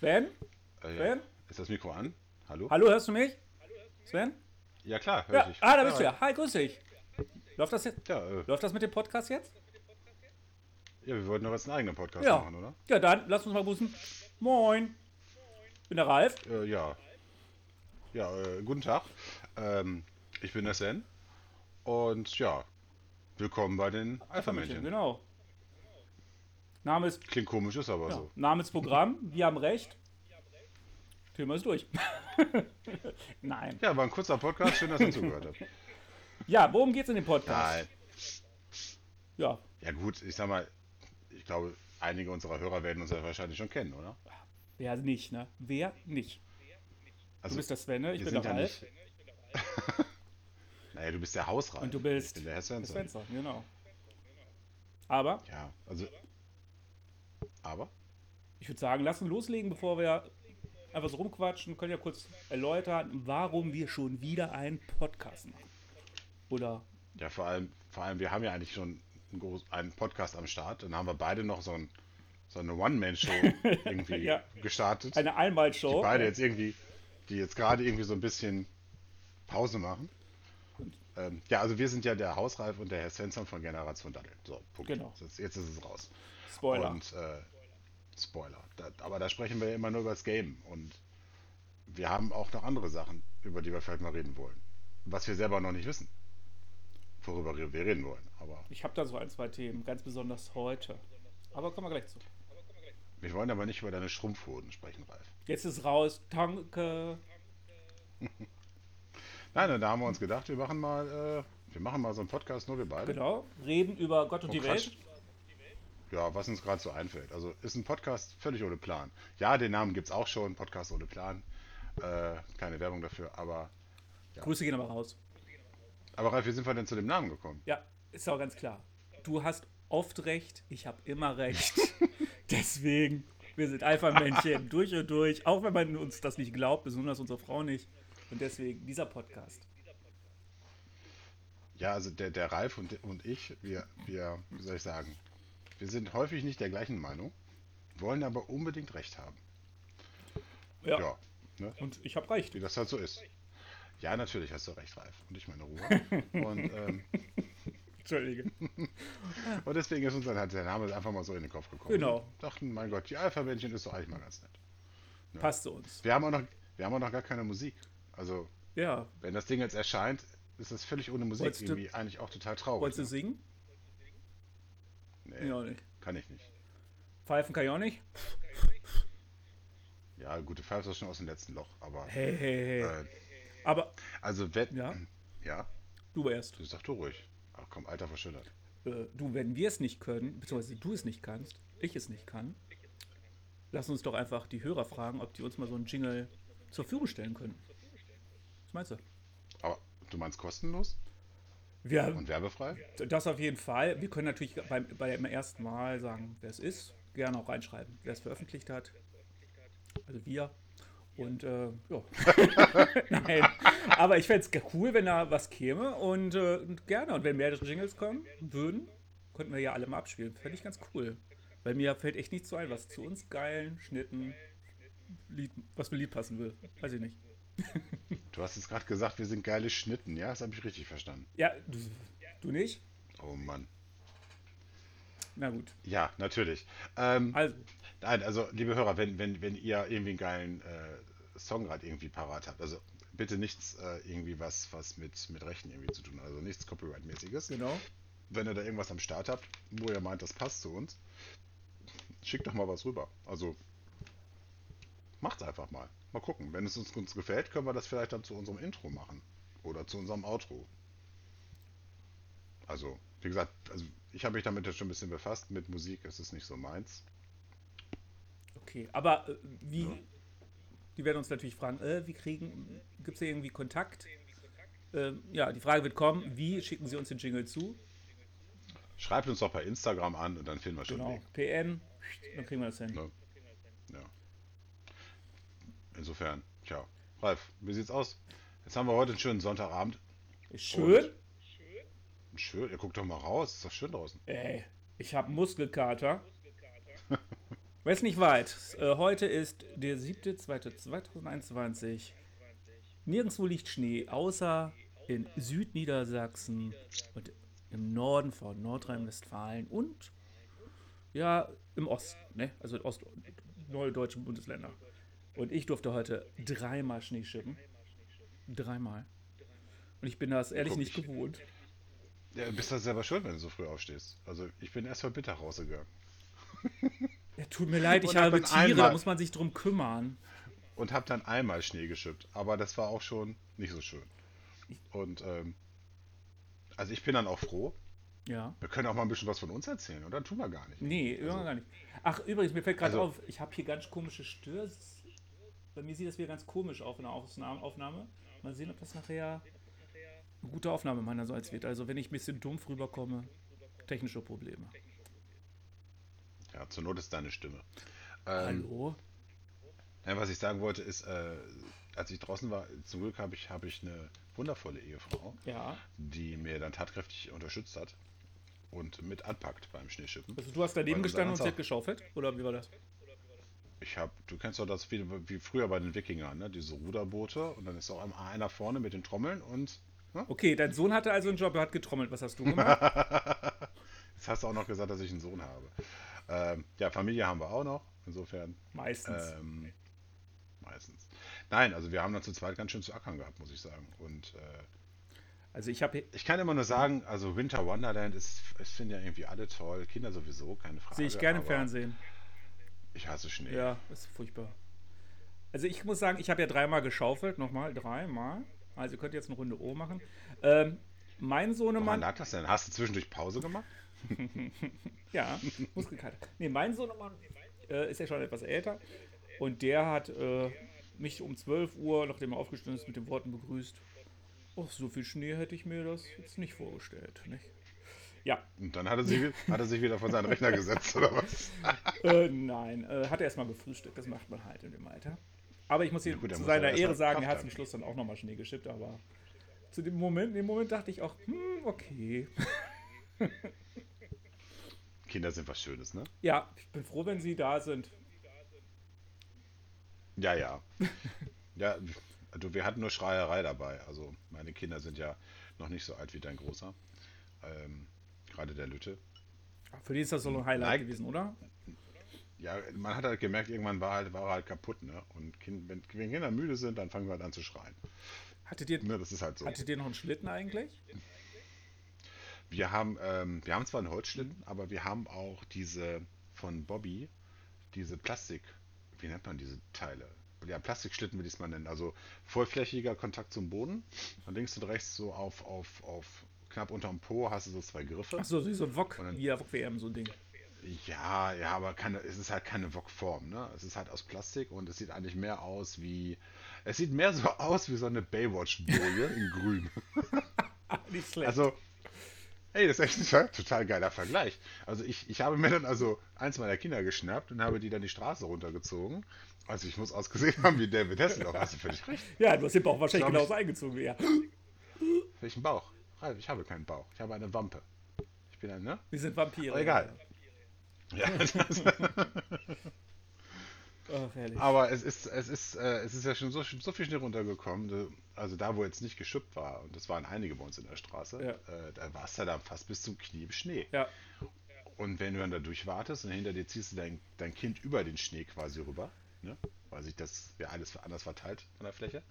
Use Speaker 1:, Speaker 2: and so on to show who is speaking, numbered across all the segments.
Speaker 1: Sven?
Speaker 2: Äh,
Speaker 1: Sven?
Speaker 2: Ist das Mikro an? Hallo?
Speaker 1: Hallo, hörst du mich? Sven?
Speaker 2: Ja klar, hör
Speaker 1: Ja,
Speaker 2: ich.
Speaker 1: ah, da bist du
Speaker 2: ja.
Speaker 1: Hi, grüß dich. Läuft das jetzt?
Speaker 2: Ja, äh,
Speaker 1: Läuft das mit dem Podcast jetzt?
Speaker 2: ja, wir wollten doch jetzt einen eigenen Podcast
Speaker 1: Ja.
Speaker 2: machen, oder?
Speaker 1: Ja, dann lass uns mal grüßen. Moin. Bin der Ralf.
Speaker 2: Äh, ja. Ja, äh, guten Tag. Ähm, ich bin der Sen. Und ja, willkommen bei den Alpha-Männchen.
Speaker 1: Genau. Name ist,
Speaker 2: Klingt komisch, ist aber
Speaker 1: ja,
Speaker 2: so.
Speaker 1: Name ist Programm. Wir haben recht. Thema ist durch. Nein.
Speaker 2: Ja, war ein kurzer Podcast. Schön, dass ihr zugehört habt.
Speaker 1: Ja, worum geht's in dem Podcast?
Speaker 2: Nein.
Speaker 1: Ja,
Speaker 2: Ja gut, ich sag mal, ich glaube, einige unserer Hörer werden uns ja wahrscheinlich schon kennen, oder?
Speaker 1: wer nicht, ne? Wer nicht? Du
Speaker 2: Also,
Speaker 1: bist der Sven, ne? ich bin der
Speaker 2: ja
Speaker 1: Ralf.
Speaker 2: nicht. naja, du bist der Hausreif.
Speaker 1: Und du bist
Speaker 2: Ich bin der Herr Svensson.
Speaker 1: Spencer, genau. Aber
Speaker 2: Ja, also. Aber?
Speaker 1: ich würde sagen, lass uns loslegen, bevor wir einfach so rumquatschen. Können ja kurz erläutern, warum wir schon wieder einen Podcast machen. Oder
Speaker 2: Ja, vor allem, vor allem, wir haben ja eigentlich schon einen, groß, einen Podcast am Start. Dann haben wir beide noch so, ein, so eine One-Man-Show irgendwie
Speaker 1: Ja.
Speaker 2: gestartet.
Speaker 1: eine
Speaker 2: die
Speaker 1: Einmalshow.
Speaker 2: beide jetzt irgendwie, die jetzt gerade irgendwie so ein bisschen Pause machen. Ähm, ja, also wir sind ja der Hausreif und der Herr Svensson von Generation Daddel. So, Punkt.
Speaker 1: Genau.
Speaker 2: Jetzt, jetzt ist es raus.
Speaker 1: Spoiler.
Speaker 2: Und äh, Spoiler. Da, aber da sprechen wir ja immer nur über das Game. Und wir haben auch noch andere Sachen, über die wir vielleicht mal reden wollen. Was wir selber noch nicht wissen. Worüber wir reden wollen. Aber
Speaker 1: Ich habe da so ein, zwei Themen, ganz besonders heute. Aber kommen wir gleich zu.
Speaker 2: wir wollen aber nicht über deine Schrumpfhoden sprechen, Ralf.
Speaker 1: Jetzt ist raus. Danke.
Speaker 2: Nein, da haben wir uns gedacht, wir machen mal, äh, wir machen mal so einen Podcast, nur wir beide.
Speaker 1: Genau. Reden über Gott und
Speaker 2: Und
Speaker 1: die. Welt.
Speaker 2: Ja, was uns gerade so einfällt. Also ist ein Podcast völlig ohne Plan. Ja, den Namen gibt es auch schon, Podcast ohne Plan. Äh, keine Werbung dafür, aber.
Speaker 1: Grüße gehen aber raus.
Speaker 2: Aber Ralf, wie sind wir denn zu dem Namen gekommen?
Speaker 1: Ja, ist auch ganz klar. Du hast oft recht, ich habe immer recht. Deswegen, wir sind Alpha-Männchen durch und durch, auch wenn man uns das nicht glaubt, besonders unsere Frau nicht. Und deswegen dieser Podcast.
Speaker 2: Ja, also der, der Ralf und, und ich, wir, wir, wie soll ich sagen, wir sind häufig nicht der gleichen Meinung, wollen aber unbedingt recht haben.
Speaker 1: Ja,
Speaker 2: Ja, ne?
Speaker 1: und ich habe recht.
Speaker 2: wie das halt so ist. Ja, natürlich hast du recht, Ralf. Und ich meine Ruhe. und, ähm,
Speaker 1: Entschuldige.
Speaker 2: und deswegen ist uns dann halt der Name einfach mal so in den Kopf gekommen.
Speaker 1: Genau.
Speaker 2: Wir dachten, mein Gott, die Alpha-Männchen ist doch eigentlich mal ganz nett.
Speaker 1: Passt zu uns.
Speaker 2: Wir haben auch noch, wir haben auch noch gar keine Musik. Also,
Speaker 1: Ja,
Speaker 2: wenn das Ding jetzt erscheint, ist es völlig ohne Musik
Speaker 1: Wolltest du-
Speaker 2: irgendwie eigentlich auch total traurig.
Speaker 1: wolltest du
Speaker 2: ne?
Speaker 1: singen?
Speaker 2: Nee,
Speaker 1: Ja, auch nicht.
Speaker 2: kann ich nicht.
Speaker 1: Pfeifen kann ich auch nicht?
Speaker 2: Ja, gute Pfeife ist schon aus dem letzten Loch, aber
Speaker 1: Hey, hey, hey.
Speaker 2: äh,
Speaker 1: Aber
Speaker 2: also wenn
Speaker 1: Ja?
Speaker 2: ja,
Speaker 1: du erst.
Speaker 2: du sag du ruhig. Ach komm, Alter verschönert.
Speaker 1: Äh, du, wenn wir es nicht können, beziehungsweise du es nicht kannst, ich es nicht kann, lass uns doch einfach die Hörer fragen, ob die uns mal so einen Jingle zur Verfügung stellen können. Was meinst du?
Speaker 2: Aber du meinst kostenlos
Speaker 1: Wir,
Speaker 2: und werbefrei?
Speaker 1: das auf jeden Fall. Wir können natürlich beim, beim ersten Mal sagen, wer es ist. Gerne auch reinschreiben, wer es veröffentlicht hat. Also wir. Und äh, ja. Nein. Aber ich fände es cool, wenn da was käme und äh, gerne. Und wenn mehrere Jingles kommen würden, könnten wir ja alle mal abspielen. Fände ich ganz cool. Weil mir fällt echt nichts so ein, was zu uns geilen Schnitten, Lied, was für Lied passen will. Weiß ich nicht.
Speaker 2: Du hast jetzt gerade gesagt, wir sind geile Schnitten, ja? Das habe ich richtig verstanden.
Speaker 1: Ja, du, du nicht?
Speaker 2: Oh Mann.
Speaker 1: Na gut.
Speaker 2: Ja, natürlich. Ähm,
Speaker 1: Also,
Speaker 2: Nein, also liebe Hörer, wenn, wenn, wenn ihr irgendwie einen geilen äh, Song gerade irgendwie parat habt, also bitte nichts äh, irgendwie was, was mit, mit Rechten irgendwie zu tun hat, also nichts Copyright-mäßiges.
Speaker 1: genau.
Speaker 2: Wenn ihr da irgendwas am Start habt, wo ihr meint, das passt zu uns, schickt doch mal was rüber. Also macht's einfach mal. Mal gucken. Wenn es uns, uns gefällt, können wir das vielleicht dann zu unserem Intro machen. Oder zu unserem Outro. Also, wie gesagt, also ich habe mich damit jetzt schon ein bisschen befasst. Mit Musik ist es nicht so meins.
Speaker 1: Okay, aber äh, wie?
Speaker 2: Ja.
Speaker 1: Die werden uns natürlich fragen, äh, wie kriegen, gibt es hier irgendwie Kontakt? Ähm, ja, die Frage wird kommen, wie schicken Sie uns den Jingle zu?
Speaker 2: Schreibt uns doch bei Instagram an und dann finden wir schon
Speaker 1: Genau,
Speaker 2: Weg.
Speaker 1: PN, dann kriegen wir das hin.
Speaker 2: Ne? Insofern, tja. Ralf, wie sieht's aus? Jetzt haben wir heute einen schönen Sonntagabend.
Speaker 1: Schön.
Speaker 2: Schön, ihr guckt doch mal raus, ist doch schön draußen.
Speaker 1: Ey, ich habe Muskelkater. Weiß nicht weit. Äh, heute ist der 7.2.2021. Nirgendwo liegt Schnee, außer in Südniedersachsen und im Norden von Nordrhein-Westfalen und ja, im Osten, ne? also in Ost neue deutschen Bundesländer. Und ich durfte heute dreimal Schnee schippen. Dreimal. Und ich bin das ehrlich
Speaker 2: Guck,
Speaker 1: nicht
Speaker 2: ich-
Speaker 1: gewohnt.
Speaker 2: Ja, du bist doch selber schuld, wenn du so früh aufstehst. Also ich bin erst mal bitter rausgegangen.
Speaker 1: Ja, tut mir leid, ich habe Tiere, da muss man sich drum kümmern.
Speaker 2: Und hab dann einmal Schnee geschippt. Aber das war auch schon nicht so schön. Und ähm, also ich bin dann auch froh.
Speaker 1: Ja.
Speaker 2: Wir können auch mal ein bisschen was von uns erzählen, oder? Tun wir gar nicht.
Speaker 1: Nee,
Speaker 2: Also-
Speaker 1: immer gar nicht. Ach, übrigens, mir fällt gerade
Speaker 2: Also-
Speaker 1: auf, ich habe hier ganz komische Störs. Bei mir sieht das wieder ganz komisch auf in der Aufnahme. Mal sehen, ob das nachher eine gute Aufnahme meinerseits wird. Also, wenn ich ein bisschen dumpf rüberkomme, technische Probleme.
Speaker 2: Ja, zur Not ist deine Stimme. Ähm,
Speaker 1: Hallo?
Speaker 2: Ja, was ich sagen wollte ist, äh, als ich draußen war, zum Glück habe ich, habe ich eine wundervolle Ehefrau,
Speaker 1: Ja.
Speaker 2: die mir dann tatkräftig unterstützt hat und mit anpackt beim Schneeschippen.
Speaker 1: Also, du hast daneben gestanden und sie hat geschaufelt? Oder wie war das?
Speaker 2: Ich habe, du kennst doch das wie, wie früher bei den Wikingern, ne? diese Ruderboote und dann ist auch immer einer vorne mit den Trommeln und ne?
Speaker 1: Okay, dein Sohn hatte also einen Job, er hat getrommelt. Was hast du gemacht?
Speaker 2: jetzt hast du auch noch gesagt, dass ich einen Sohn habe. Ähm, ja, Familie haben wir auch noch, insofern
Speaker 1: Meistens.
Speaker 2: ähm, meistens. Nein, also wir haben dann zu zweit ganz schön zu ackern gehabt, muss ich sagen. Und äh,
Speaker 1: Also, ich habe.
Speaker 2: Ich kann immer nur sagen, also Winter Wonderland ist, ich finde ja irgendwie alle toll, Kinder sowieso, keine Frage.
Speaker 1: Sehe ich gerne im Fernsehen.
Speaker 2: Ich hasse Schnee.
Speaker 1: Ja, ist furchtbar. Also ich muss sagen, ich habe ja dreimal geschaufelt, nochmal, dreimal. Also ihr könnt jetzt eine Runde O machen. Ähm, mein
Speaker 2: Woran
Speaker 1: Sohnemann,
Speaker 2: lag das denn? Hast du zwischendurch Pause gemacht?
Speaker 1: ja, Muskelkater. Nee, mein Sohnemann äh, ist ja schon etwas älter und der hat äh, mich um 12 Uhr, nachdem er aufgestanden ist, mit den Worten begrüßt. Oh, so viel Schnee hätte ich mir das jetzt nicht vorgestellt, nicht? Ja,
Speaker 2: Und dann hat er, sich, hat er sich wieder vor seinen Rechner gesetzt, oder was?
Speaker 1: äh, nein, äh, hat er erstmal gefrühstückt, das macht man halt in dem Alter. Aber ich muss hier
Speaker 2: gut,
Speaker 1: zu seiner Ehre sagen, er hat zum. Schluss dann auch nochmal Schnee geschippt, aber zu dem Moment, in dem Moment dachte ich auch, hm, okay.
Speaker 2: Kinder sind was Schönes, ne?
Speaker 1: Ja, ich bin froh, wenn sie da sind.
Speaker 2: Ja, ja. Ja, also wir hatten nur Schreierei dabei. Also meine Kinder sind ja noch nicht so alt wie dein Großer. Ähm, gerade der Lütte.
Speaker 1: Für die ist das so ein Highlight
Speaker 2: Nein.
Speaker 1: gewesen, oder?
Speaker 2: Ja, man hat halt gemerkt, irgendwann war, halt, war er halt kaputt, ne? Und kind, wenn, wenn Kinder müde sind, dann fangen wir halt an zu schreien.
Speaker 1: Hattet ihr,
Speaker 2: Ne, das ist halt so.
Speaker 1: hattet ihr noch einen Schlitten eigentlich?
Speaker 2: Wir haben, ähm, wir haben zwar einen Holzschlitten, aber wir haben auch diese von Bobby, diese Plastik, wie nennt man diese Teile? Ja, Plastikschlitten will ich es mal nennen. Also vollflächiger Kontakt zum Boden. Und links und rechts so auf, auf, auf knapp unterm Po hast du so zwei Griffe.
Speaker 1: Achso, wie so ein Wok,
Speaker 2: dann-
Speaker 1: wie ja Wok WM, so ein Ding.
Speaker 2: Ja, ja, aber keine, es ist halt keine Wok-Form, ne? Es ist halt aus Plastik und es sieht eigentlich mehr aus wie. Es sieht mehr so aus wie so eine Baywatch-Boje in grün.
Speaker 1: Nicht schlecht.
Speaker 2: Also, ey, das ist echt ein total- geiler Vergleich. Also ich, ich habe mir dann also eins meiner Kinder geschnappt und habe die dann die Straße runtergezogen. Also ich muss ausgesehen haben wie David Hasselhoff. Hast du völlig recht.
Speaker 1: ja, du hast den Bauch wahrscheinlich
Speaker 2: ich-
Speaker 1: genauso eingezogen wie er.
Speaker 2: Welchen Bauch? Ralf, ich habe keinen Bauch. Ich habe eine Wampe. Ich bin ein, ne?
Speaker 1: Wir sind Vampire.
Speaker 2: Aber egal. Ja, das,
Speaker 1: herrlich.
Speaker 2: aber es ist, es ist, äh, es ist ja schon so, so viel Schnee runtergekommen. Also da, wo jetzt nicht geschüppt war, und das waren einige bei uns in der Straße,
Speaker 1: Ja.
Speaker 2: äh, da war es ja dann fast bis zum Knie im Schnee.
Speaker 1: Ja,
Speaker 2: Und wenn du dann da durchwartest und hinter dir ziehst du dein, dein Kind über den Schnee quasi rüber, ne? weil sich das ja alles anders verteilt von der Fläche.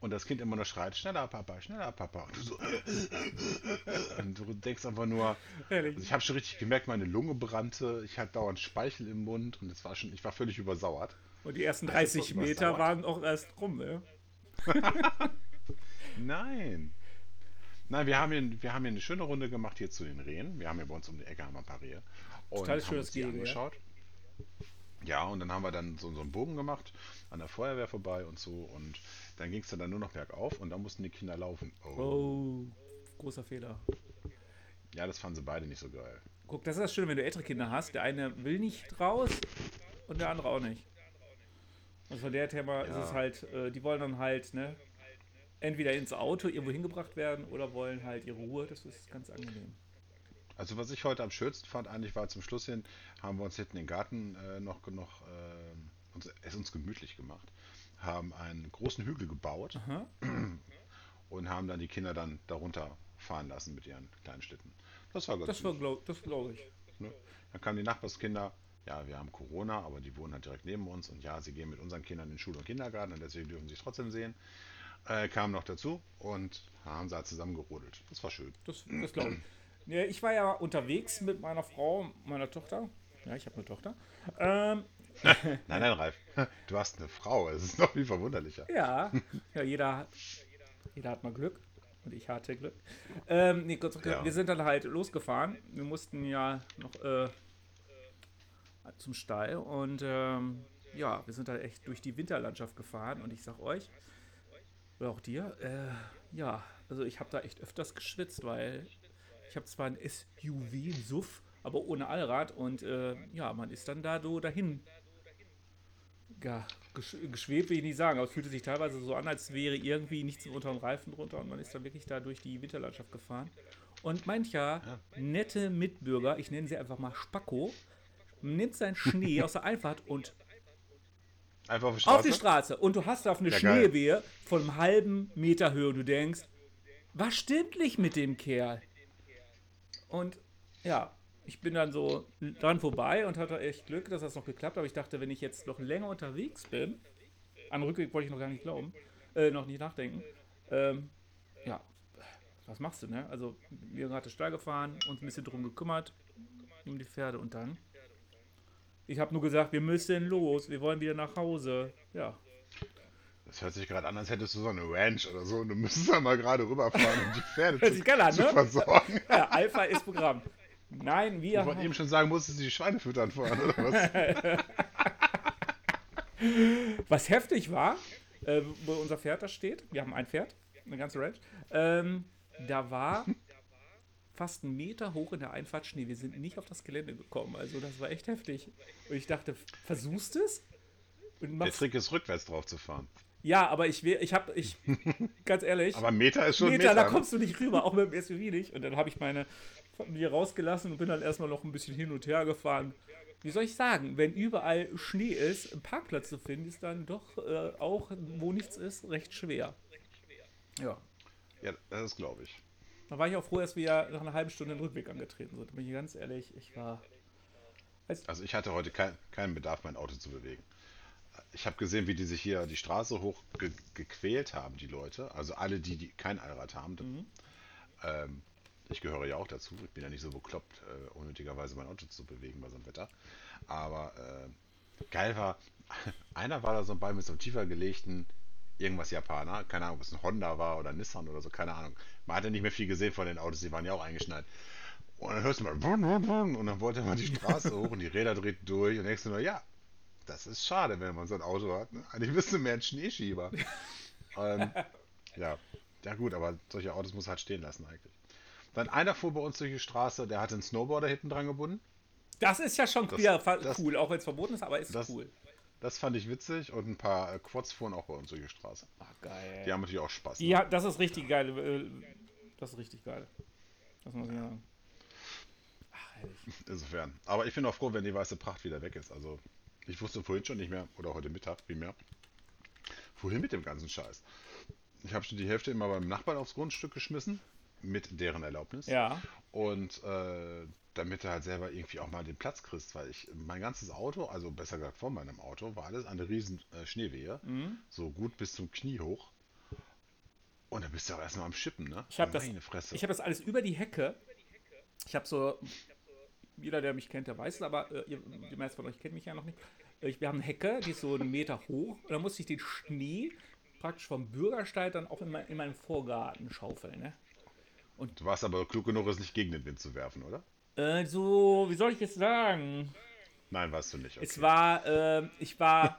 Speaker 2: Und das Kind immer nur schreit, schneller Papa, schneller Papa. Und du so, und du denkst einfach nur, also ich habe schon richtig gemerkt, meine Lunge brannte, ich hatte dauernd Speichel im Mund und es war schon, ich war völlig übersauert.
Speaker 1: Und die ersten
Speaker 2: ist
Speaker 1: 30
Speaker 2: doch
Speaker 1: Meter
Speaker 2: übersauert.
Speaker 1: waren auch erst rum, ne?
Speaker 2: Nein. Nein, wir haben, hier, wir haben hier eine schöne Runde gemacht hier zu den Rehen. Wir haben hier bei uns um die Ecke haben wir ein paar Rehe. Und
Speaker 1: Total
Speaker 2: haben uns die
Speaker 1: Gehege, ja?
Speaker 2: angeschaut. Ja, und dann haben wir dann so, so einen Bogen gemacht, an der Feuerwehr vorbei und so. Und dann ging es dann nur noch bergauf und dann mussten die Kinder laufen. Oh.
Speaker 1: Oh, großer Fehler.
Speaker 2: Ja, das fanden sie beide nicht so geil.
Speaker 1: Guck, das ist das Schöne, wenn du ältere Kinder hast. Der eine will nicht raus und der andere auch nicht. Und von der Thema ist
Speaker 2: Ja.
Speaker 1: es halt, äh, die wollen dann halt, ne, entweder ins Auto irgendwo hingebracht werden oder wollen halt ihre Ruhe. Das ist ganz angenehm.
Speaker 2: Also was ich heute am schönsten fand, eigentlich war zum Schluss hin, haben wir uns hinten im Garten äh, noch, noch äh, uns, es uns gemütlich gemacht, haben einen großen Hügel gebaut
Speaker 1: Aha.
Speaker 2: und haben dann die Kinder dann darunter fahren lassen mit ihren kleinen Schlitten. Das war ganz
Speaker 1: Das war, glaub, glaube ich.
Speaker 2: Ne? Dann kamen die Nachbarskinder, ja, wir haben Corona, aber die wohnen halt direkt neben uns und ja, sie gehen mit unseren Kindern in Schule und Kindergarten und deswegen dürfen sie sich trotzdem sehen. Äh, kamen noch dazu und haben sie halt zusammen gerodelt. Das war schön.
Speaker 1: Das, das glaube ich. Ja, ich war ja unterwegs mit meiner Frau, meiner Tochter. Ja, ich habe eine Tochter. Ähm,
Speaker 2: Nein, nein, Ralf, du hast eine Frau, es ist noch viel verwunderlicher.
Speaker 1: ja, ja jeder, jeder hat mal Glück. Und ich hatte Glück. Ähm, nee, Dank,
Speaker 2: Ja.
Speaker 1: wir sind dann halt losgefahren. Wir mussten ja noch äh, zum Stall. Und ähm, ja, wir sind halt echt durch die Winterlandschaft gefahren. Und ich sag euch, oder auch dir, äh, ja, also ich habe da echt öfters geschwitzt, weil ich habe zwar ein SUV, SUV, aber ohne Allrad. Und äh, ja, man ist dann da so dahin ja, gesch geschwebt, will ich nicht sagen, aber es fühlte sich teilweise so an, als wäre irgendwie nichts unter dem Reifen drunter und man ist dann wirklich da durch die Winterlandschaft gefahren. Und mancher nette Mitbürger, ich nenne sie einfach mal Spacko, nimmt seinen Schnee aus der Einfahrt und
Speaker 2: Einfach auf die
Speaker 1: auf
Speaker 2: Straße.
Speaker 1: die Straße und du hast auf eine
Speaker 2: Ja, geil.
Speaker 1: Schneewehe von einem halben Meter Höhe und du denkst, was stimmt nicht mit dem Kerl? Und ja, ich bin dann so dran vorbei und hatte echt Glück, dass das noch geklappt hat. Aber ich dachte, wenn ich jetzt noch länger unterwegs bin, an Rückweg wollte ich noch gar nicht glauben, äh, noch nicht nachdenken, ähm, ja, was machst du, ne? Also, wir gerade Stall gefahren, uns ein bisschen drum gekümmert, um die Pferde und dann. Ich habe nur gesagt, wir müssen los, wir wollen wieder nach Hause. Ja,
Speaker 2: Das hört sich gerade an, als hättest du so eine Ranch oder so und du müsstest da mal gerade rüberfahren, um die Pferde zu,
Speaker 1: geil an,
Speaker 2: zu
Speaker 1: ne?
Speaker 2: versorgen.
Speaker 1: ja Alpha ist Programm. Nein, wir
Speaker 2: Ich wollte
Speaker 1: haben,
Speaker 2: eben schon sagen, musstest du die Schweine füttern vorhin, oder was?
Speaker 1: was heftig war, äh, wo unser Pferd da steht, wir haben ein Pferd, eine ganze Ranch, ähm, da war fast einen Meter hoch in der Einfahrt Schnee. Wir sind nicht auf das Gelände gekommen, also das war echt heftig. Und ich dachte, versuchst es? Und
Speaker 2: Der Trick ist, rückwärts drauf zu fahren.
Speaker 1: ja, aber ich will, ich habe, ich, ganz ehrlich,
Speaker 2: Aber ein Meter ist schon ein
Speaker 1: Meter,
Speaker 2: Meter.
Speaker 1: da
Speaker 2: ne?
Speaker 1: kommst du nicht rüber, auch mit dem SUV nicht. Und dann habe ich meine Familie rausgelassen und bin dann erstmal noch ein bisschen hin und her gefahren. Wie soll ich sagen, wenn überall Schnee ist, einen Parkplatz zu finden, ist dann doch äh, auch, wo nichts ist, recht schwer. Ja.
Speaker 2: Ja, das ist glaube ich.
Speaker 1: Da war ich auch froh, dass wir nach einer halben Stunde den Rückweg angetreten sind. Bin ich ganz ehrlich, ich war.
Speaker 2: Also ich hatte heute kein, keinen Bedarf, mein Auto zu bewegen. Ich habe gesehen, wie die sich hier die Straße hoch ge gequält haben, die Leute. Also alle, die, die kein Allrad haben.
Speaker 1: Mhm.
Speaker 2: Ähm, ich gehöre ja auch dazu. Ich bin ja nicht so bekloppt, äh, unnötigerweise mein Auto zu bewegen bei so einem Wetter. Aber äh, geil war, einer war da so bei mit so einem tiefer gelegten irgendwas Japaner. Keine Ahnung, ob es ein Honda war oder Nissan oder so, keine Ahnung. Man hat ja nicht mehr viel gesehen von den Autos, die waren ja auch eingeschneit. Und dann hörst du mal, wum, wum, wum, und dann wollte mal die Straße hoch und die Räder drehten durch und denkst du nur, ja, das ist schade, wenn man so ein Auto hat. Ne? Eigentlich bist du mehr ein Schneeschieber. ähm, ja. ja gut, aber solche Autos muss halt stehen lassen eigentlich. Dann einer fuhr bei uns durch die Straße, der hatte einen Snowboarder hinten dran gebunden.
Speaker 1: Das ist ja schon
Speaker 2: Das- das-
Speaker 1: cool, auch wenn es verboten ist, aber ist
Speaker 2: das-
Speaker 1: cool.
Speaker 2: Das fand ich witzig und ein paar äh, Quads fuhren auch bei uns durch die Straße.
Speaker 1: Ach, geil.
Speaker 2: Die haben natürlich auch Spaß. Ne?
Speaker 1: Ja, das ist richtig geil. äh, Das ist richtig geil. Das muss ich sagen. Ach, herrlich.
Speaker 2: Insofern. Aber ich bin auch froh, wenn die weiße Pracht wieder weg ist. Also, ich wusste vorhin schon nicht mehr, oder heute Mittag primär, wohin mit dem ganzen Scheiß. Ich habe schon die Hälfte immer beim Nachbarn aufs Grundstück geschmissen, mit deren Erlaubnis.
Speaker 1: Ja.
Speaker 2: Und äh, damit du halt selber irgendwie auch mal den Platz kriegst, weil ich, mein ganzes Auto, also besser gesagt vor meinem Auto, war alles eine riesen äh, Schneewehe.
Speaker 1: Mhm.
Speaker 2: So gut bis zum Knie hoch. Und da bist du auch erstmal am Schippen, ne?
Speaker 1: Ich habe das, ich hab das alles über die Hecke. Ich habe so, jeder, der mich kennt, der weiß es, aber äh, ihr, die meisten von euch kennen mich ja noch nicht. Äh, Ich, wir haben eine Hecke, die ist so einen Meter hoch. Und da musste ich den Schnee praktisch vom Bürgersteig dann auch in, mein, in meinen Vorgarten schaufeln. Ne?
Speaker 2: Du warst aber klug genug, es nicht gegen den Wind zu werfen, oder?
Speaker 1: Äh, so, wie soll ich jetzt sagen?
Speaker 2: Nein, warst du nicht. Okay.
Speaker 1: Es war, ähm, ich war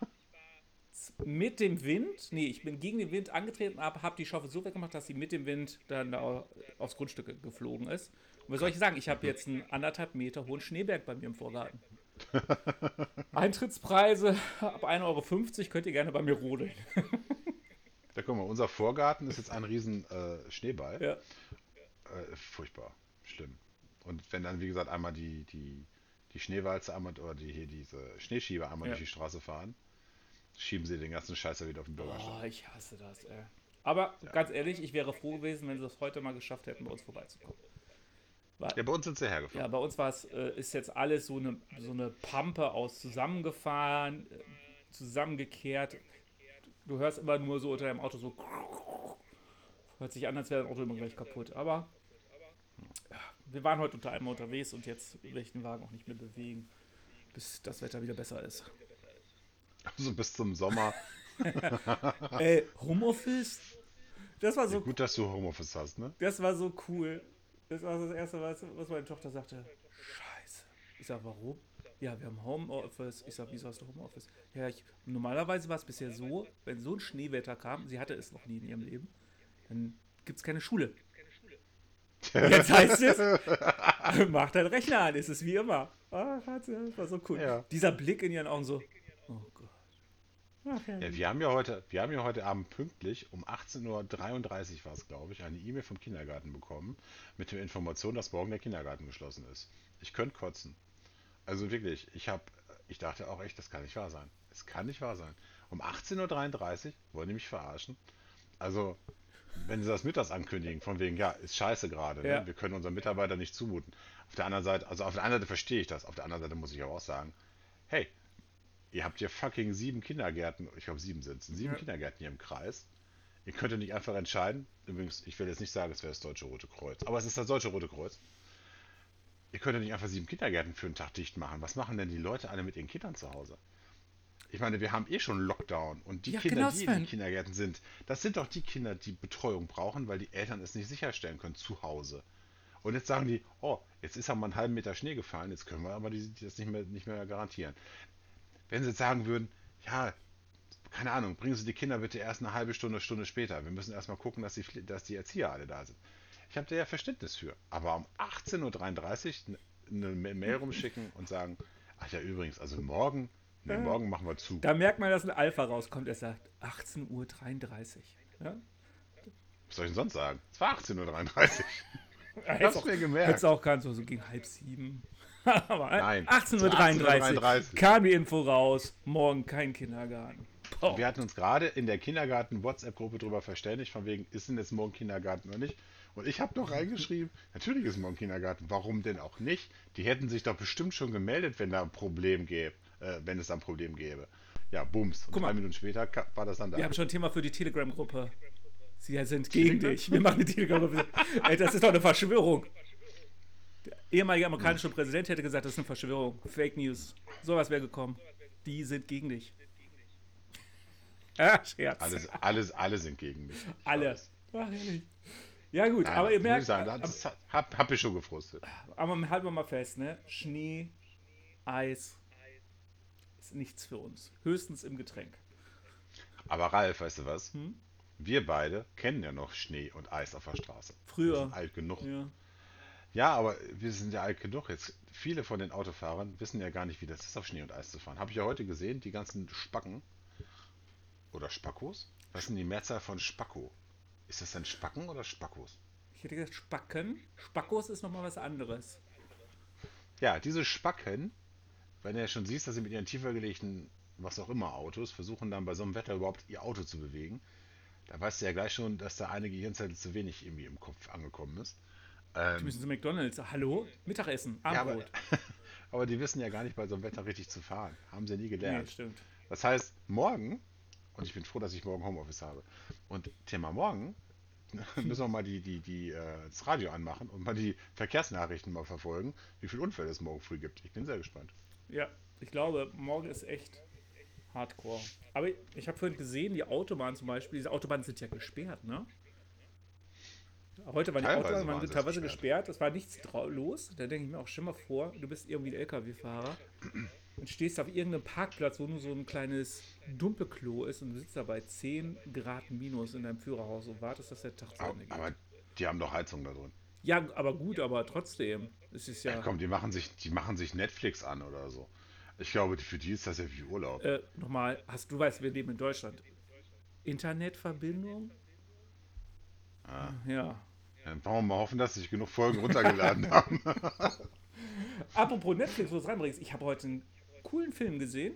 Speaker 1: mit dem Wind, nee, ich bin gegen den Wind angetreten, aber habe die Schaufel so weggemacht, dass sie mit dem Wind dann da au- aufs Grundstück ge- geflogen ist. Und was soll ich sagen? Ich habe jetzt einen anderthalb Meter hohen Schneeberg bei mir im Vorgarten. Eintrittspreise ab 1,50 Euro könnt ihr gerne bei mir rodeln.
Speaker 2: Ja, guck mal, unser Vorgarten ist jetzt ein riesen äh, Schneeball.
Speaker 1: Ja.
Speaker 2: Äh, furchtbar. Schlimm. Und wenn dann, wie gesagt, einmal die, die, die Schneewalze einmal, oder die, hier diese Schneeschieber einmal
Speaker 1: Ja.
Speaker 2: durch die Straße fahren, schieben sie den ganzen Scheiß ja wieder auf den Bürgersteig.
Speaker 1: Oh, ich hasse das, ey. Aber ganz ehrlich, ich wäre froh gewesen, wenn sie es heute mal geschafft hätten, bei uns vorbeizukommen.
Speaker 2: Ja, bei uns sind sie hergefahren.
Speaker 1: Ja, bei uns war es, äh, ist jetzt alles so eine, so eine Pampe aus zusammengefahren, äh, zusammengekehrt. Du hörst immer nur so unter deinem Auto so. Hört sich an, als wäre das Auto immer gleich kaputt. Aber ja, wir waren heute unter einmal unterwegs und jetzt will ich den Wagen auch nicht mehr bewegen, bis das Wetter wieder besser ist.
Speaker 2: Also bis zum Sommer.
Speaker 1: Ey, Homeoffice? Das war so
Speaker 2: Gut, dass du Homeoffice hast, ne?
Speaker 1: Das war so cool. Das war das Erste, was, was meine Tochter sagte. Scheiße. Ich sag, warum? Ja, wir haben Homeoffice. Ich sag, wieso hast du Homeoffice? Ja, ich, normalerweise war es bisher so, wenn so ein Schneewetter kam, sie hatte es noch nie in ihrem Leben, dann gibt es keine Schule. Jetzt heißt es, mach deinen Rechner an, ist es wie immer. Ah, das war so cool.
Speaker 2: Ja.
Speaker 1: Dieser Blick in ihren Augen so, oh Gott. Ja.
Speaker 2: Ja, wir haben ja heute, wir haben ja heute Abend pünktlich um 18.33 Uhr war es, glaube ich, eine E-Mail vom Kindergarten bekommen mit der Information, dass morgen der Kindergarten geschlossen ist. Ich könnte kotzen. Also wirklich, ich habe, ich dachte auch echt, das kann nicht wahr sein. Es kann nicht wahr sein. Um 18.33 Uhr wollen die mich verarschen. Also, wenn sie das mittags ankündigen, von wegen, ja, ist scheiße gerade,
Speaker 1: Ja.
Speaker 2: ne? wir können unseren Mitarbeitern nicht zumuten. Auf der anderen Seite, also auf der einen Seite verstehe ich das, auf der anderen Seite muss ich aber auch sagen, hey, Ihr habt hier fucking sieben Kindergärten, ich glaube sieben sind es, sieben
Speaker 1: Ja.
Speaker 2: Kindergärten hier im Kreis. Ihr könntet nicht einfach entscheiden, übrigens, ich will jetzt nicht sagen, es wäre das Deutsche Rote Kreuz, aber es ist das Deutsche Rote Kreuz. Ihr könntet nicht einfach sieben Kindergärten für einen Tag dicht machen. Was machen denn die Leute alle mit ihren Kindern zu Hause? Ich meine, wir haben eh schon Lockdown und die
Speaker 1: Ja,
Speaker 2: Kinder,
Speaker 1: genau,
Speaker 2: die in den Kindergärten sind, das sind doch die Kinder, die Betreuung brauchen, weil die Eltern es nicht sicherstellen können zu Hause. Und jetzt sagen die, oh, jetzt ist aber mal einen halben Meter Schnee gefallen, jetzt können wir aber die, die das nicht mehr, nicht mehr garantieren. Wenn sie jetzt sagen würden, ja, keine Ahnung, bringen Sie die Kinder bitte erst eine halbe Stunde, Stunde später. Wir müssen erstmal gucken, dass die, dass die Erzieher alle da sind. Ich habe da ja Verständnis für. Aber um 18.33 Uhr eine Ma- Mail rumschicken und sagen, ach ja, übrigens, also morgen, nee, morgen machen wir zu.
Speaker 1: Da merkt man, dass ein Alpha rauskommt, er sagt 18.33 Uhr. Ja?
Speaker 2: Was soll ich denn sonst sagen? Es war 18.33 Uhr. Hast du mir gemerkt.
Speaker 1: hättest auch ganz so, so gegen halb sieben. Aber äh,
Speaker 2: Nein,
Speaker 1: 18.33 Uhr
Speaker 2: 18:33.
Speaker 1: kam die Info raus, morgen kein Kindergarten. Boah.
Speaker 2: Wir hatten uns gerade in der Kindergarten-WhatsApp-Gruppe darüber verständigt, von wegen, ist denn jetzt morgen Kindergarten oder nicht? Und ich habe noch reingeschrieben, natürlich ist morgen Kindergarten, warum denn auch nicht? Die hätten sich doch bestimmt schon gemeldet, wenn da ein Problem gäbe, äh, wenn es da ein Problem gäbe. Ja, bums. Und
Speaker 1: Guck mal.
Speaker 2: drei Minuten später war das dann da.
Speaker 1: Wir haben schon ein Thema für die Telegram-Gruppe. Sie sind gegen dich. Wir machen eine Telegram-Gruppe. Ey, das ist doch eine Verschwörung. Der ehemalige amerikanische Präsident hätte gesagt, das ist eine Verschwörung. Fake News. Sowas wäre gekommen. Die sind gegen dich. Ah, Scherz.
Speaker 2: Alles, alles, alle sind gegen mich. Ich
Speaker 1: Alle.
Speaker 2: weiß.
Speaker 1: Ach, ehrlich. Ja, gut,
Speaker 2: Nein,
Speaker 1: aber ihr merkt,
Speaker 2: sagen, das hat- hab, hab ich schon gefrustet.
Speaker 1: aber halten wir mal fest, ne? Schnee, Eis nichts für uns. Höchstens im Getränk.
Speaker 2: Aber Ralf, weißt du was?
Speaker 1: Hm?
Speaker 2: Wir beide kennen ja noch Schnee und Eis auf der Straße.
Speaker 1: Früher.
Speaker 2: Wir sind alt genug.
Speaker 1: Ja.
Speaker 2: Ja, aber wir sind ja alt genug jetzt. Viele von den Autofahrern wissen ja gar nicht, wie das ist, auf Schnee und Eis zu fahren. Habe ich ja heute gesehen, die ganzen Spacken. Oder Spackos? Was ist denn die Mehrzahl von Spacko? Ist das denn Spacken oder Spackos?
Speaker 1: Ich hätte gesagt Spacken. Spackos ist nochmal was anderes.
Speaker 2: Ja, diese Spacken, wenn du ja schon siehst, dass sie mit ihren tiefer gelegten, was auch immer, Autos versuchen dann bei so einem Wetter überhaupt ihr Auto zu bewegen, da weißt du ja gleich schon, dass da eine Gehirnzelle zu wenig irgendwie im Kopf angekommen ist.
Speaker 1: Die
Speaker 2: Ähm,
Speaker 1: müssen zu McDonalds. Hallo? Mittagessen.
Speaker 2: ja, aber,
Speaker 1: Abendbrot.
Speaker 2: aber die wissen ja gar nicht bei so einem Wetter richtig zu fahren. Haben sie nie
Speaker 1: nee,
Speaker 2: gelernt.
Speaker 1: stimmt.
Speaker 2: Das heißt, morgen, und ich bin froh, dass ich morgen Homeoffice habe, und Thema morgen, müssen wir mal die, die, die, äh, das Radio anmachen und mal die Verkehrsnachrichten mal verfolgen, wie viele Unfälle es morgen früh gibt. Ich bin sehr gespannt.
Speaker 1: Ja, ich glaube, morgen ist echt hardcore. Aber ich habe vorhin gesehen, die Autobahnen zum Beispiel, diese Autobahnen sind ja gesperrt, ne? Heute waren die
Speaker 2: Teilweise
Speaker 1: Autobahnen
Speaker 2: waren
Speaker 1: teilweise
Speaker 2: gesperrt.
Speaker 1: gesperrt, es war nichts los. Da denke ich mir auch, stell mal vor, du bist irgendwie ein LKW-Fahrer und stehst auf irgendeinem Parkplatz, wo nur so ein kleines Dumpelklo ist und du sitzt da bei 10 Grad minus in deinem Führerhaus und wartest, dass der Tag zu Ende geht.
Speaker 2: aber die haben doch Heizung da drin.
Speaker 1: ja, aber gut, aber trotzdem. Es ist ja.
Speaker 2: Ja, komm, die machen sich, die machen sich Netflix an oder so. Ich glaube, für die ist das ja wie Urlaub.
Speaker 1: Äh, nochmal, hast du weißt, wir leben in Deutschland. Internetverbindung?
Speaker 2: Ah.
Speaker 1: Ja.
Speaker 2: Dann wollen wir mal hoffen, dass sich genug Folgen runtergeladen haben.
Speaker 1: Apropos Netflix, wo du es reinbringst. Ich habe heute einen coolen Film gesehen.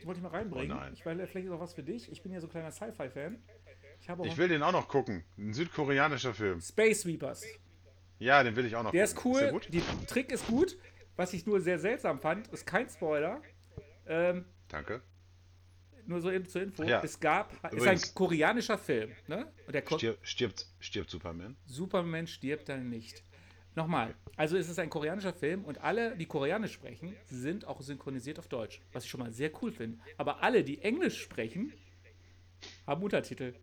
Speaker 1: Den wollte ich mal reinbringen.
Speaker 2: Oh nein.
Speaker 1: ich weiß, vielleicht ist auch was für dich. Ich bin ja so ein kleiner Sci-Fi-Fan. Ich
Speaker 2: Ich will den auch noch gucken. Ein südkoreanischer Film.
Speaker 1: Space Sweepers.
Speaker 2: Ja, den will ich auch noch
Speaker 1: Der ist
Speaker 2: gucken.
Speaker 1: cool.
Speaker 2: der gut?
Speaker 1: Die Trick ist gut. Was ich nur sehr seltsam fand, ist kein Spoiler. Ähm,
Speaker 2: Danke.
Speaker 1: nur so eben zur Info.
Speaker 2: Ja.
Speaker 1: Es gab, ist ein
Speaker 2: Übrigens-
Speaker 1: koreanischer Film. Ne? Und der Ko
Speaker 2: Stirbt, stirbt, stirbt Superman?
Speaker 1: Superman stirbt dann nicht. Nochmal, also es ist ein koreanischer Film und alle, die Koreanisch sprechen, sind auch synchronisiert auf Deutsch, was ich schon mal sehr cool finde. Aber alle, die Englisch sprechen, haben Untertitel.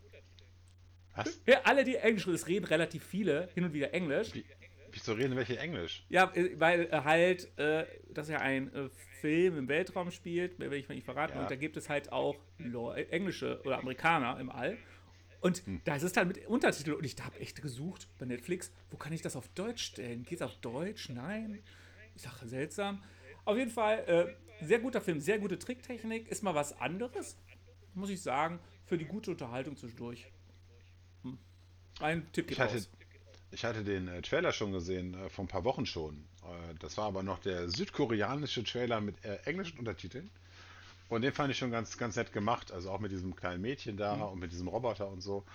Speaker 2: Was?
Speaker 1: Ja, alle, die Englisch, es reden relativ viele, hin und wieder Englisch.
Speaker 2: Wie, wieso reden welche Englisch?
Speaker 1: Ja, äh, weil äh, halt, äh, das ja ein äh, Film im Weltraum spielt, will ich mal nicht verraten,
Speaker 2: Ja.
Speaker 1: und da gibt es halt auch Leu- äh, englische oder Amerikaner im All. Und
Speaker 2: Hm.
Speaker 1: da ist es dann mit Untertitel und ich habe echt gesucht bei Netflix, wo kann ich das auf Deutsch stellen? Geht es auf Deutsch? Nein. Ich sage, seltsam. Auf jeden Fall, äh, sehr guter Film, sehr gute Tricktechnik, ist mal was anderes, muss ich sagen, für die gute Unterhaltung zwischendurch. Ein Tipp geht
Speaker 2: Ich hatte,
Speaker 1: raus.
Speaker 2: ich hatte den äh, Trailer schon gesehen, äh, vor ein paar Wochen schon. Äh, das war aber noch der südkoreanische Trailer mit äh, englischen Untertiteln. Und den fand ich schon ganz, ganz nett gemacht. Also auch mit diesem kleinen Mädchen da
Speaker 1: Mhm.
Speaker 2: und mit diesem Roboter und so.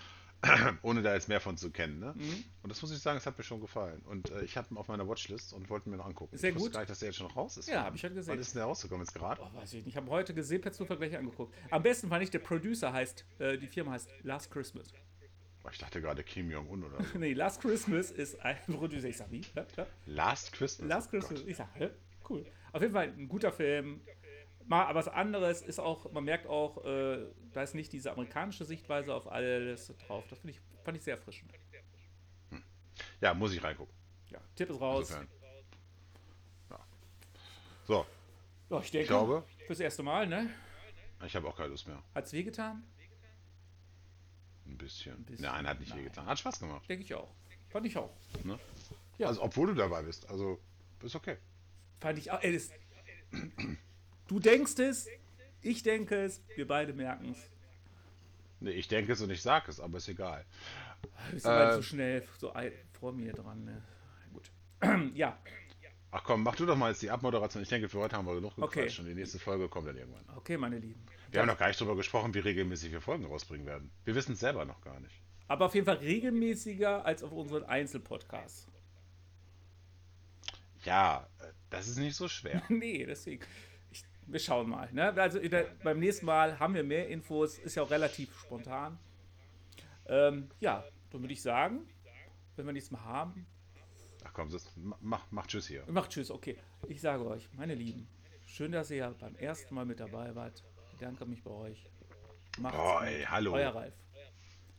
Speaker 2: Ohne da jetzt mehr von zu kennen. Ne?
Speaker 1: Mhm.
Speaker 2: Und das muss ich sagen, es hat mir schon gefallen. Und äh, ich habe ihn auf meiner Watchlist und wollte mir noch angucken.
Speaker 1: Sehr
Speaker 2: ich wusste
Speaker 1: gut.
Speaker 2: gar nicht, dass der jetzt schon raus ist.
Speaker 1: Ja, hab ich halt gesehen.
Speaker 2: Wann ist denn der rausgekommen jetzt gerade?
Speaker 1: Oh, weiß ich nicht. Ich habe heute gesehen, per Zufall gleich angeguckt. Am besten fand ich, der Producer heißt, äh, die Firma heißt Last Christmas.
Speaker 2: Ich dachte gerade Kim Jong-un oder so.
Speaker 1: nee, Last Christmas ist ein Producer. Ich sag, wie? Ja, ja.
Speaker 2: Last Christmas.
Speaker 1: Last
Speaker 2: Oh
Speaker 1: Christmas.
Speaker 2: Gott.
Speaker 1: Ich sag, hä? cool. Auf jeden Fall ein guter Film. Mal was anderes ist auch, man merkt auch, äh, da ist nicht diese amerikanische Sichtweise auf alles drauf. Das finde ich, fand ich sehr erfrischend.
Speaker 2: Ja, muss ich reingucken.
Speaker 1: Ja, Tipp ist raus.
Speaker 2: Ja. So,
Speaker 1: Ja, ich denke,
Speaker 2: ich glaube,
Speaker 1: fürs erste Mal, ne?
Speaker 2: ich habe auch keine Lust mehr.
Speaker 1: Hat's wehgetan?
Speaker 2: Ein bisschen.
Speaker 1: bisschen.
Speaker 2: Nein, hat nicht
Speaker 1: Nein.
Speaker 2: wehgetan. Hat Spaß gemacht.
Speaker 1: Denke ich auch. Fand ich auch.
Speaker 2: Ne?
Speaker 1: Ja.
Speaker 2: Also, obwohl du dabei bist. Also, ist okay.
Speaker 1: Fand ich auch. Ey, das, du denkst es, ich denke es, wir beide merken es.
Speaker 2: Nee, ich denke es und ich sage es, aber ist egal.
Speaker 1: Du bist aber
Speaker 2: Äh.
Speaker 1: so schnell so ei- vor mir dran. Ne? Gut. ja,
Speaker 2: Ach komm, mach du doch mal jetzt die Abmoderation. Ich denke, für heute haben wir genug
Speaker 1: Okay.
Speaker 2: gequatscht und die nächste Folge kommt dann irgendwann.
Speaker 1: okay, meine Lieben.
Speaker 2: Wir haben noch gar nicht drüber gesprochen, wie regelmäßig wir Folgen rausbringen werden. Wir wissen es selber noch gar nicht.
Speaker 1: Aber auf jeden Fall regelmäßiger als auf unseren Einzelpodcasts.
Speaker 2: Ja, äh, das ist nicht so schwer.
Speaker 1: nee, deswegen. Ich, wir schauen mal. Ne? Also der, beim nächsten Mal haben wir mehr Infos. Ist ja auch relativ spontan. Ähm, ja, dann würde ich sagen, wenn wir nichts mehr haben,
Speaker 2: Ach komm, das, mach, mach Tschüss hier.
Speaker 1: Macht Tschüss, okay. Ich sage euch, meine Lieben, schön, dass ihr ja beim ersten Mal mit dabei wart. Ich bedanke mich bei euch. Macht's
Speaker 2: Boah, ey, hallo.
Speaker 1: Euer Ralf.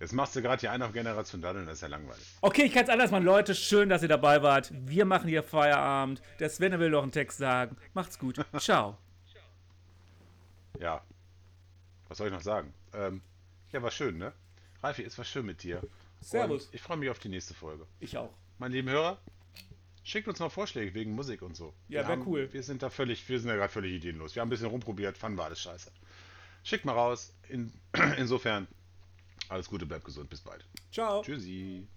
Speaker 2: Jetzt machst du gerade hier einen auf Generation Daddeln, das ist ja langweilig.
Speaker 1: Okay, ich kann es anders machen, Leute. Schön, dass ihr dabei wart. Wir machen hier Feierabend. Der Sven will noch einen Text sagen. Macht's gut. Ciao.
Speaker 2: Ja. Was soll ich noch sagen? Ähm, ja, war schön, ne? Ralfi, es war schön mit dir.
Speaker 1: Servus.
Speaker 2: Und ich freue mich auf die nächste Folge.
Speaker 1: Ich auch.
Speaker 2: Meine lieben Hörer, schickt uns mal Vorschläge wegen Musik und so.
Speaker 1: Ja,
Speaker 2: Wir
Speaker 1: wär
Speaker 2: haben-
Speaker 1: cool.
Speaker 2: Wir sind da völlig, wir sind ja gerade völlig ideenlos. Wir haben ein bisschen rumprobiert, fanden wir alles scheiße. Schickt mal raus. In, insofern, alles Gute, bleibt gesund, bis bald.
Speaker 1: Ciao.
Speaker 2: Tschüssi.